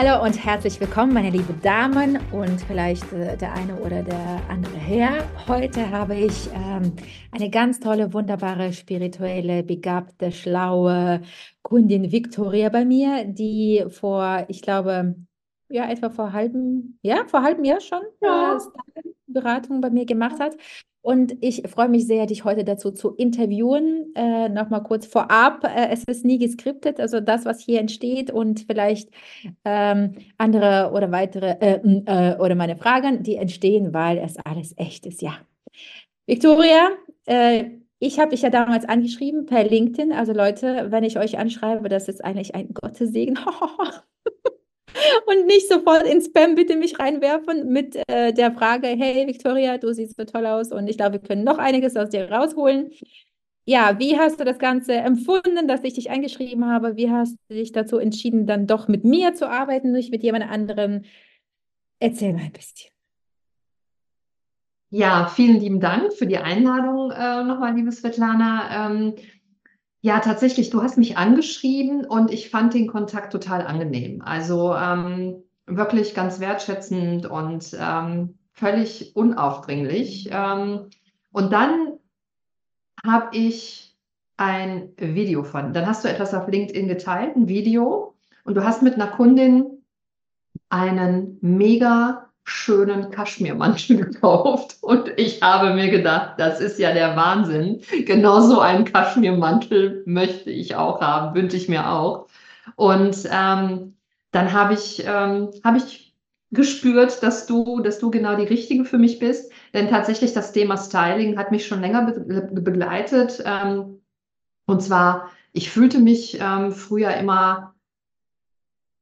Hallo und herzlich willkommen, meine lieben Damen und vielleicht äh, der eine oder der andere Herr. Heute habe ich ähm, eine ganz tolle, wunderbare, spirituelle, begabte, schlaue Kundin Victoria bei mir, die vor, ich glaube, ja, etwa vor halbem, ja, vor halbem Jahr schon ja. Beratung bei mir gemacht hat. Und ich freue mich sehr, dich heute dazu zu interviewen. Äh, Nochmal kurz vorab, äh, es ist nie geskriptet, also das, was hier entsteht und vielleicht ähm, andere oder weitere äh, äh, oder meine Fragen, die entstehen, weil es alles echt ist, ja. Victoria, äh, ich habe dich ja damals angeschrieben per LinkedIn. Also Leute, wenn ich euch anschreibe, das ist eigentlich ein Gottesegen. und nicht sofort in Spam bitte mich reinwerfen mit äh, der Frage, hey Victoria, du siehst so toll aus und ich glaube, wir können noch einiges aus dir rausholen. Ja, wie hast du das Ganze empfunden, dass ich dich eingeschrieben habe? Wie hast du dich dazu entschieden, dann doch mit mir zu arbeiten, nicht mit jemand anderem? Erzähl mal ein bisschen. Ja, vielen lieben Dank für die Einladung äh, nochmal, liebe Svetlana. Ähm, ja, tatsächlich, du hast mich angeschrieben und ich fand den Kontakt total angenehm. Also ähm, wirklich ganz wertschätzend und ähm, völlig unaufdringlich. Ähm, und dann habe ich ein Video von, dann hast du etwas auf LinkedIn geteilt, ein Video, und du hast mit einer Kundin einen mega schönen Kaschmirmantel gekauft und ich habe mir gedacht, das ist ja der Wahnsinn. Genau so einen Kaschmirmantel möchte ich auch haben, wünsche ich mir auch. Und ähm, dann habe ich, ähm, hab ich gespürt, dass du, dass du genau die Richtige für mich bist. Denn tatsächlich das Thema Styling hat mich schon länger be begleitet. Ähm, und zwar, ich fühlte mich ähm, früher immer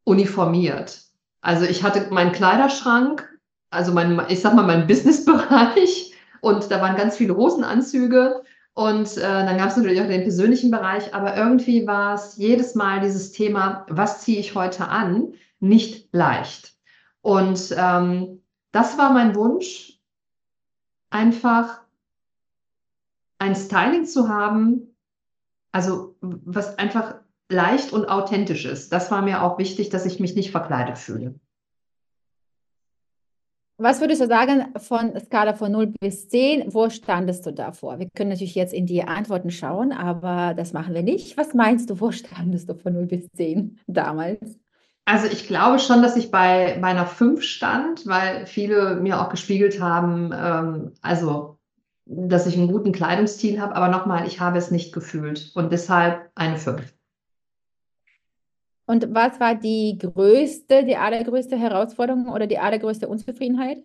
uniformiert. Also ich hatte meinen Kleiderschrank also mein, ich sag mal, mein Businessbereich und da waren ganz viele Hosenanzüge und äh, dann gab es natürlich auch den persönlichen Bereich, aber irgendwie war es jedes Mal dieses Thema, was ziehe ich heute an, nicht leicht. Und ähm, das war mein Wunsch, einfach ein Styling zu haben, also was einfach leicht und authentisch ist. Das war mir auch wichtig, dass ich mich nicht verkleidet fühle. Was würdest du sagen von Skala von 0 bis 10? Wo standest du davor? Wir können natürlich jetzt in die Antworten schauen, aber das machen wir nicht. Was meinst du, wo standest du von 0 bis 10 damals? Also ich glaube schon, dass ich bei, bei einer 5 stand, weil viele mir auch gespiegelt haben, ähm, also dass ich einen guten Kleidungsstil habe, aber nochmal, ich habe es nicht gefühlt und deshalb eine 5. Und was war die größte, die allergrößte Herausforderung oder die allergrößte Unzufriedenheit?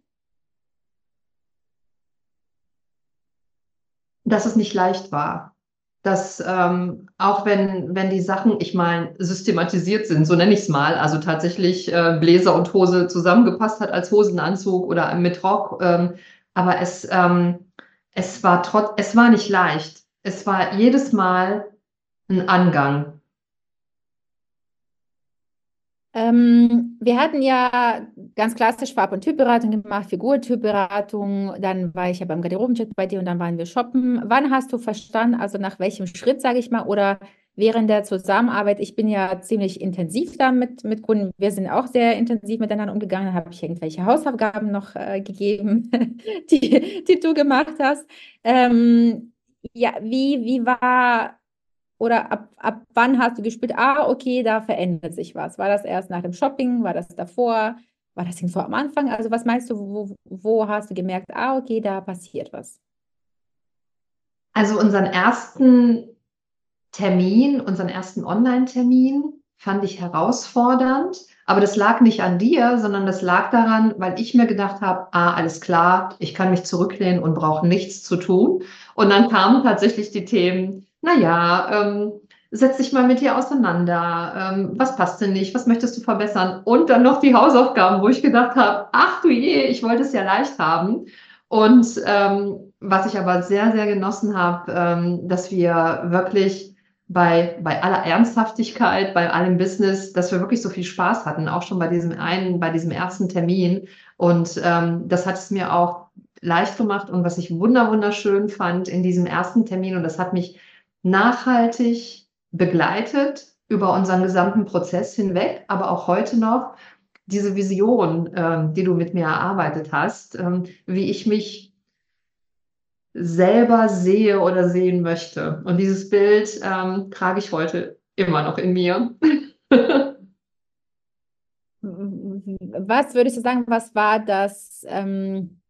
Dass es nicht leicht war. Dass ähm, auch wenn, wenn die Sachen, ich meine, systematisiert sind, so nenne ich es mal, also tatsächlich äh, Bläser und Hose zusammengepasst hat als Hosenanzug oder mit Rock, ähm, aber es, ähm, es war trotz, es war nicht leicht. Es war jedes Mal ein Angang. Ähm, wir hatten ja ganz klassisch Farb- und Typberatung gemacht, Figurtypberatung, dann war ich ja beim Garderobencheck bei dir und dann waren wir shoppen. Wann hast du verstanden, also nach welchem Schritt, sage ich mal, oder während der Zusammenarbeit, ich bin ja ziemlich intensiv da mit, Kunden, wir sind auch sehr intensiv miteinander umgegangen, da habe ich irgendwelche Hausaufgaben noch äh, gegeben, die, die du gemacht hast. Ähm, ja, wie, wie war oder ab, ab wann hast du gespürt, ah, okay, da verändert sich was? War das erst nach dem Shopping? War das davor? War das irgendwo am Anfang? Also was meinst du, wo, wo hast du gemerkt, ah, okay, da passiert was? Also unseren ersten Termin, unseren ersten Online-Termin fand ich herausfordernd. Aber das lag nicht an dir, sondern das lag daran, weil ich mir gedacht habe, ah, alles klar, ich kann mich zurücklehnen und brauche nichts zu tun. Und dann kamen tatsächlich die Themen, naja, ähm, setz dich mal mit dir auseinander. Ähm, was passt denn nicht? Was möchtest du verbessern? Und dann noch die Hausaufgaben, wo ich gedacht habe, ach du je, ich wollte es ja leicht haben. Und ähm, was ich aber sehr, sehr genossen habe, ähm, dass wir wirklich bei, bei aller Ernsthaftigkeit, bei allem Business, dass wir wirklich so viel Spaß hatten, auch schon bei diesem einen, bei diesem ersten Termin. Und ähm, das hat es mir auch leicht gemacht. Und was ich wunder, wunderschön fand in diesem ersten Termin, und das hat mich nachhaltig begleitet über unseren gesamten Prozess hinweg, aber auch heute noch, diese Vision, ähm, die du mit mir erarbeitet hast, ähm, wie ich mich selber sehe oder sehen möchte. Und dieses Bild ähm, trage ich heute immer noch in mir. was würdest du sagen, was war das ähm,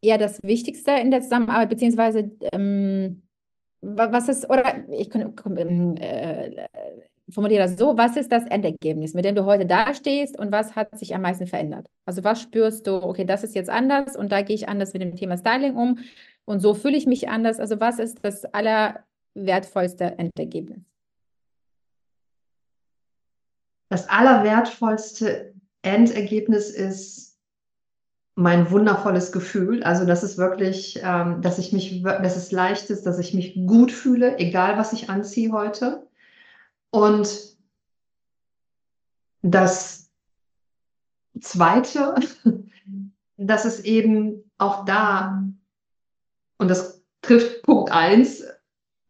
eher das Wichtigste in der Zusammenarbeit, beziehungsweise ähm, was ist, oder ich kann, äh, formuliere das so, was ist das Endergebnis, mit dem du heute dastehst und was hat sich am meisten verändert? Also was spürst du, okay, das ist jetzt anders und da gehe ich anders mit dem Thema Styling um und so fühle ich mich anders. Also was ist das allerwertvollste Endergebnis? Das allerwertvollste Endergebnis ist mein wundervolles Gefühl. Also das ist wirklich, ähm, dass ich mich, dass es leicht ist, dass ich mich gut fühle, egal was ich anziehe heute. Und das Zweite, dass es eben auch da, und das trifft Punkt 1,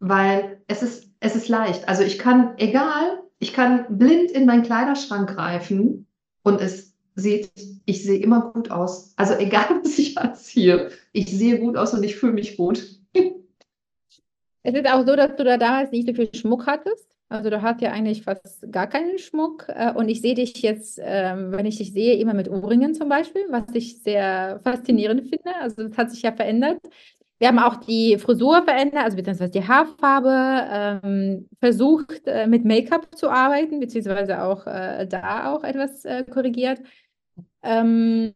weil es ist, es ist leicht. Also ich kann, egal, ich kann blind in meinen Kleiderschrank greifen und es sieht, ich sehe immer gut aus. Also egal, was ich anziehe, ich sehe gut aus und ich fühle mich gut. Es ist auch so, dass du da damals nicht so viel Schmuck hattest. Also du hast ja eigentlich fast gar keinen Schmuck. Äh, und ich sehe dich jetzt, ähm, wenn ich dich sehe, immer mit Ohrringen zum Beispiel, was ich sehr faszinierend finde. Also das hat sich ja verändert. Wir haben auch die Frisur verändert, also beziehungsweise die Haarfarbe, ähm, versucht äh, mit Make-up zu arbeiten, beziehungsweise auch äh, da auch etwas äh, korrigiert. Ähm,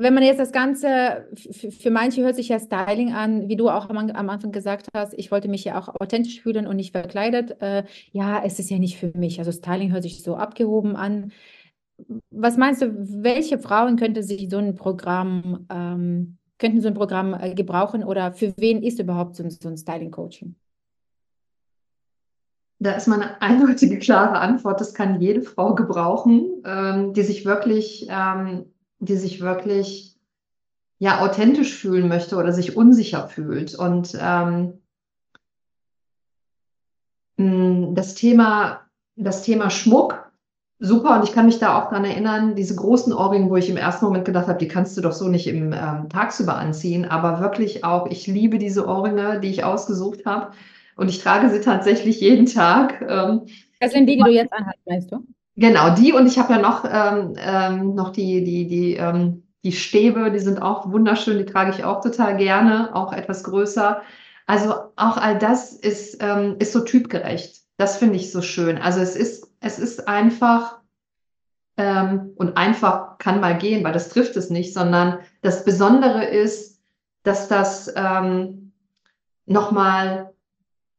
wenn man jetzt das Ganze, für manche hört sich ja Styling an, wie du auch am, am, Anfang gesagt hast, ich wollte mich ja auch authentisch fühlen und nicht verkleidet. Äh, ja, es ist ja nicht für mich. Also Styling hört sich so abgehoben an. Was meinst du, welche Frauen könnte sich so ein Programm, ähm, könnten so ein Programm äh, gebrauchen oder für wen ist überhaupt so, so ein Styling-Coaching? Da ist meine eindeutige, klare Antwort, das kann jede Frau gebrauchen, ähm, die sich wirklich ähm, die sich wirklich ja authentisch fühlen möchte oder sich unsicher fühlt. Und ähm, das Thema, das Thema Schmuck, super. Und ich kann mich da auch dran erinnern, diese großen Ohrringe, wo ich im ersten Moment gedacht habe, die kannst du doch so nicht im ähm, tagsüber anziehen. Aber wirklich auch, ich liebe diese Ohrringe, die ich ausgesucht habe. Und ich trage sie tatsächlich jeden Tag. Ähm, das sind die, die du jetzt anhast, meinst du? Genau, die und ich habe ja noch, ähm, ähm, noch die, die, die, ähm, die Stäbe, die sind auch wunderschön, die trage ich auch total gerne, auch etwas größer. Also auch all das ist, ähm, ist so typgerecht. Das finde ich so schön. Also es ist, es ist einfach, ähm, und einfach kann mal gehen, weil das trifft es nicht, sondern das Besondere ist, dass das ähm, nochmal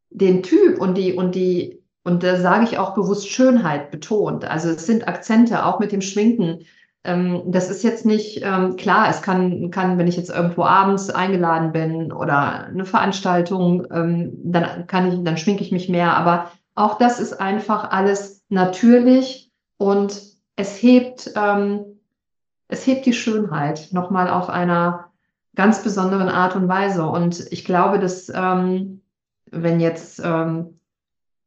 den Typ und die, und die, und da sage ich auch bewusst Schönheit betont. Also es sind Akzente, auch mit dem Schminken. Ähm, das ist jetzt nicht ähm, klar, es kann, kann, wenn ich jetzt irgendwo abends eingeladen bin oder eine Veranstaltung, ähm, dann kann ich, dann schminke ich mich mehr. Aber auch das ist einfach alles natürlich und es hebt, ähm, es hebt die Schönheit nochmal auf einer ganz besonderen Art und Weise. Und ich glaube, dass ähm, wenn jetzt ähm,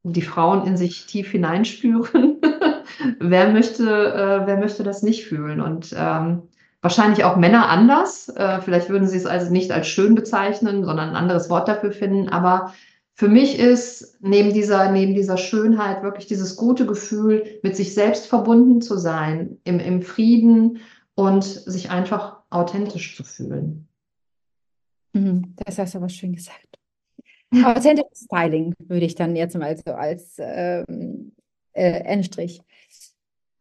die Frauen in sich tief hineinspüren. wer, möchte, äh, wer möchte das nicht fühlen? Und ähm, wahrscheinlich auch Männer anders. Äh, vielleicht würden sie es also nicht als schön bezeichnen, sondern ein anderes Wort dafür finden. Aber für mich ist neben dieser, neben dieser Schönheit wirklich dieses gute Gefühl, mit sich selbst verbunden zu sein, im, im Frieden und sich einfach authentisch zu fühlen. Mhm, das hast du aber schön gesagt. Authentisches Styling würde ich dann jetzt mal so als ähm, äh, Endstrich.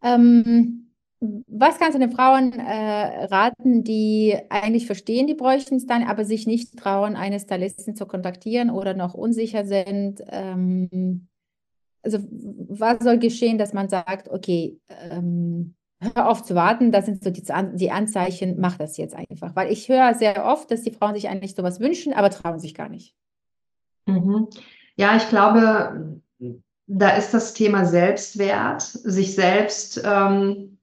Ähm, was kannst du den Frauen äh, raten, die eigentlich verstehen, die bräuchten es dann, aber sich nicht trauen, eine Stylistin zu kontaktieren oder noch unsicher sind? Ähm, also was soll geschehen, dass man sagt, okay, ähm, hör auf zu warten, das sind so die, die Anzeichen, mach das jetzt einfach. Weil ich höre sehr oft, dass die Frauen sich eigentlich sowas wünschen, aber trauen sich gar nicht. Mhm. Ja, ich glaube, da ist das Thema Selbstwert, sich selbst ähm,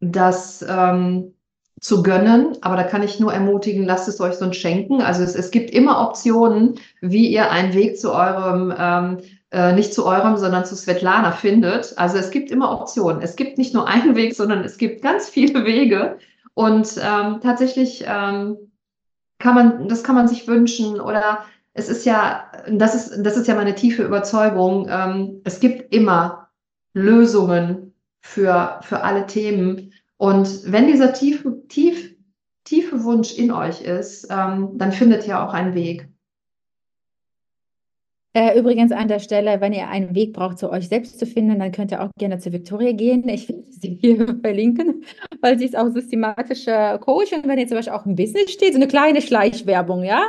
das ähm, zu gönnen, aber da kann ich nur ermutigen, lasst es euch so schenken. Also es, es gibt immer Optionen, wie ihr einen Weg zu eurem, ähm, äh, nicht zu eurem, sondern zu Svetlana findet. Also es gibt immer Optionen. Es gibt nicht nur einen Weg, sondern es gibt ganz viele Wege. Und ähm, tatsächlich ähm, kann man, das kann man sich wünschen oder es ist ja, das ist, das ist ja meine tiefe Überzeugung, ähm, es gibt immer Lösungen für, für alle Themen. Und wenn dieser tiefe, tief, tiefe Wunsch in euch ist, ähm, dann findet ihr auch einen Weg. Äh, übrigens an der Stelle, wenn ihr einen Weg braucht, zu euch selbst zu finden, dann könnt ihr auch gerne zu Victoria gehen. Ich will sie hier verlinken, weil sie ist auch systematische Coach und wenn ihr zum Beispiel auch im Business steht, so eine kleine Schleichwerbung, ja.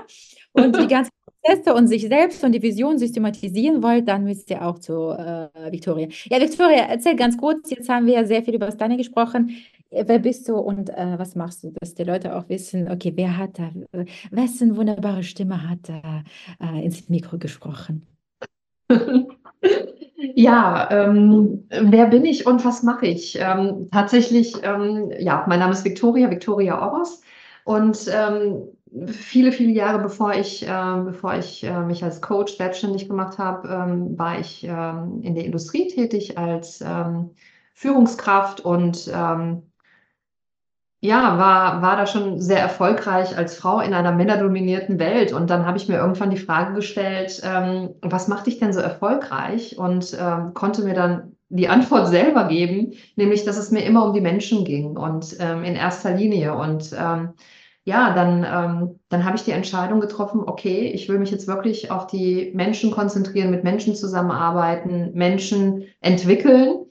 Und die ganze Prozesse und sich selbst und die Vision systematisieren wollt, dann müsst ihr auch zu äh, Victoria. Ja, Victoria, erzähl ganz kurz, jetzt haben wir ja sehr viel über Deine gesprochen. Äh, wer bist du und äh, was machst du, dass die Leute auch wissen, okay, wer hat da, äh, wessen wunderbare Stimme hat da äh, ins Mikro gesprochen? Ja, ähm, wer bin ich und was mache ich? Ähm, tatsächlich, ähm, ja, mein Name ist Victoria, Victoria Oros. Und ähm, viele, viele Jahre bevor ich, äh, bevor ich äh, mich als Coach selbstständig gemacht habe, ähm, war ich ähm, in der Industrie tätig als ähm, Führungskraft und ähm, ja, war, war da schon sehr erfolgreich als Frau in einer männerdominierten Welt. Und dann habe ich mir irgendwann die Frage gestellt, ähm, was macht dich denn so erfolgreich? Und ähm, konnte mir dann die Antwort selber geben, nämlich, dass es mir immer um die Menschen ging und in erster Linie. Und ja, dann, ähm, dann habe ich die Entscheidung getroffen, okay, ich will mich jetzt wirklich auf die Menschen konzentrieren, mit Menschen zusammenarbeiten, Menschen entwickeln.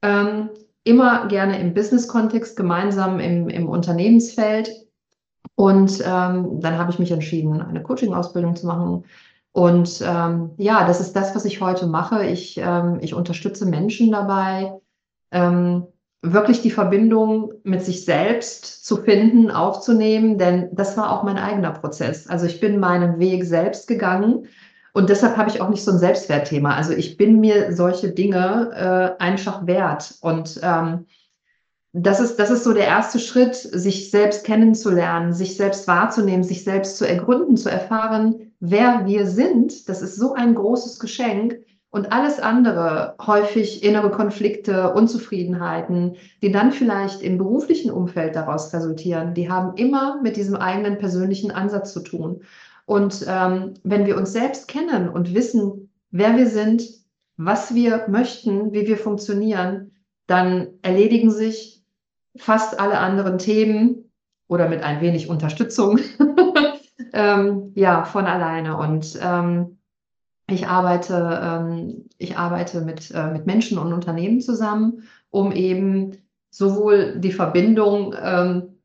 Ähm, immer gerne im Business-Kontext, gemeinsam im, im Unternehmensfeld. Und ähm, dann habe ich mich entschieden, eine Coaching-Ausbildung zu machen. Und ähm, ja, das ist das, was ich heute mache. Ich, ähm, ich unterstütze Menschen dabei, ähm, wirklich die Verbindung mit sich selbst zu finden, aufzunehmen, denn das war auch mein eigener Prozess. Also ich bin meinen Weg selbst gegangen und deshalb habe ich auch nicht so ein Selbstwertthema. Also ich bin mir solche Dinge äh, einfach wert und ähm, das ist, das ist so der erste Schritt, sich selbst kennenzulernen, sich selbst wahrzunehmen, sich selbst zu ergründen, zu erfahren, wer wir sind. Das ist so ein großes Geschenk. Und alles andere, häufig innere Konflikte, Unzufriedenheiten, die dann vielleicht im beruflichen Umfeld daraus resultieren, die haben immer mit diesem eigenen persönlichen Ansatz zu tun. Und ähm, wenn wir uns selbst kennen und wissen, wer wir sind, was wir möchten, wie wir funktionieren, dann erledigen sich fast alle anderen Themen oder mit ein wenig Unterstützung ähm, ja von alleine. Und ähm, ich arbeite, ähm, ich arbeite mit, äh, mit Menschen und Unternehmen zusammen, um eben sowohl die Verbindung ähm,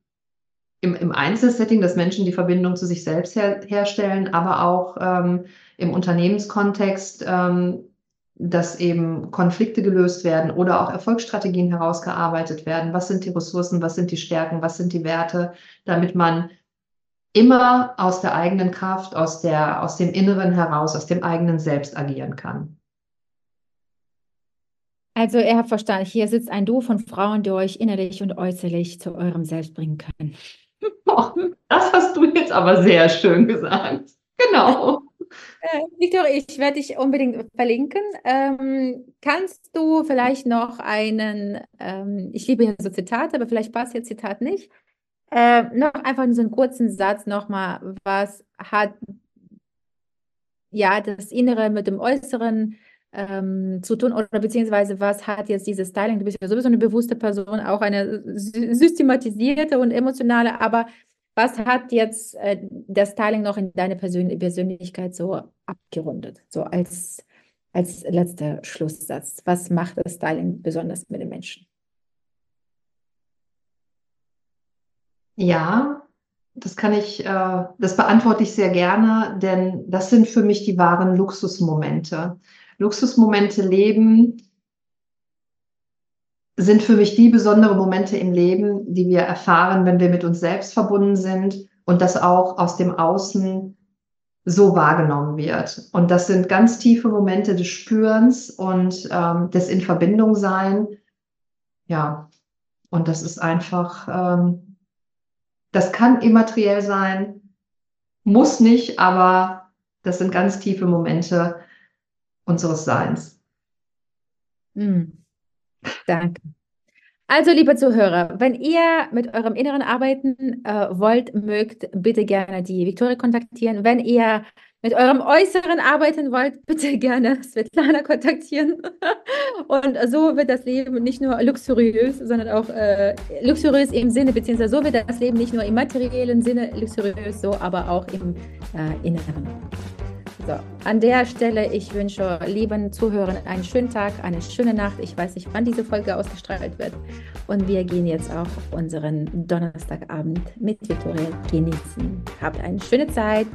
im, im Einzelsetting, dass Menschen die Verbindung zu sich selbst her, herstellen, aber auch ähm, im Unternehmenskontext, ähm, dass eben Konflikte gelöst werden oder auch Erfolgsstrategien herausgearbeitet werden. Was sind die Ressourcen, was sind die Stärken, was sind die Werte, damit man immer aus der eigenen Kraft, aus, der, aus dem Inneren heraus, aus dem eigenen Selbst agieren kann. Also, ihr habt verstanden, hier sitzt ein Duo von Frauen, die euch innerlich und äußerlich zu eurem Selbst bringen können. Oh, das hast du jetzt aber sehr schön gesagt. Genau. Äh, Victor, ich werde dich unbedingt verlinken. Ähm, kannst du vielleicht noch einen, ähm, ich liebe ja so Zitate, aber vielleicht passt jetzt Zitat nicht, äh, noch einfach so einen kurzen Satz nochmal. Was hat ja das Innere mit dem Äußeren ähm, zu tun oder beziehungsweise was hat jetzt dieses Styling? Du bist ja sowieso eine bewusste Person, auch eine systematisierte und emotionale, aber was hat jetzt äh, das Styling noch in deine Persön Persönlichkeit so abgerundet? So als, als letzter Schlusssatz. Was macht das Styling besonders mit den Menschen? Ja, das kann ich, äh, das beantworte ich sehr gerne, denn das sind für mich die wahren Luxusmomente. Luxusmomente leben sind für mich die besonderen Momente im Leben, die wir erfahren, wenn wir mit uns selbst verbunden sind und das auch aus dem Außen so wahrgenommen wird. Und das sind ganz tiefe Momente des Spürens und ähm, des in Verbindung sein. Ja, und das ist einfach, ähm, das kann immateriell sein, muss nicht, aber das sind ganz tiefe Momente unseres Seins. Mm. Danke. Also, liebe Zuhörer, wenn ihr mit eurem Inneren arbeiten äh, wollt, mögt, bitte gerne die Viktoria kontaktieren. Wenn ihr mit eurem Äußeren arbeiten wollt, bitte gerne Svetlana kontaktieren. Und so wird das Leben nicht nur luxuriös, sondern auch äh, luxuriös im Sinne, beziehungsweise so wird das Leben nicht nur im materiellen Sinne luxuriös, so aber auch im äh, Inneren. So, an der Stelle, ich wünsche lieben Zuhörern einen schönen Tag, eine schöne Nacht. Ich weiß nicht, wann diese Folge ausgestrahlt wird. Und wir gehen jetzt auch unseren Donnerstagabend mit Viktoria genießen. Habt eine schöne Zeit.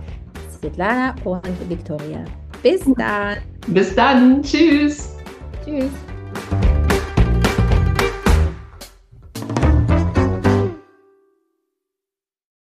Svetlana und Viktoria. Bis dann. Bis dann. Tschüss. Tschüss.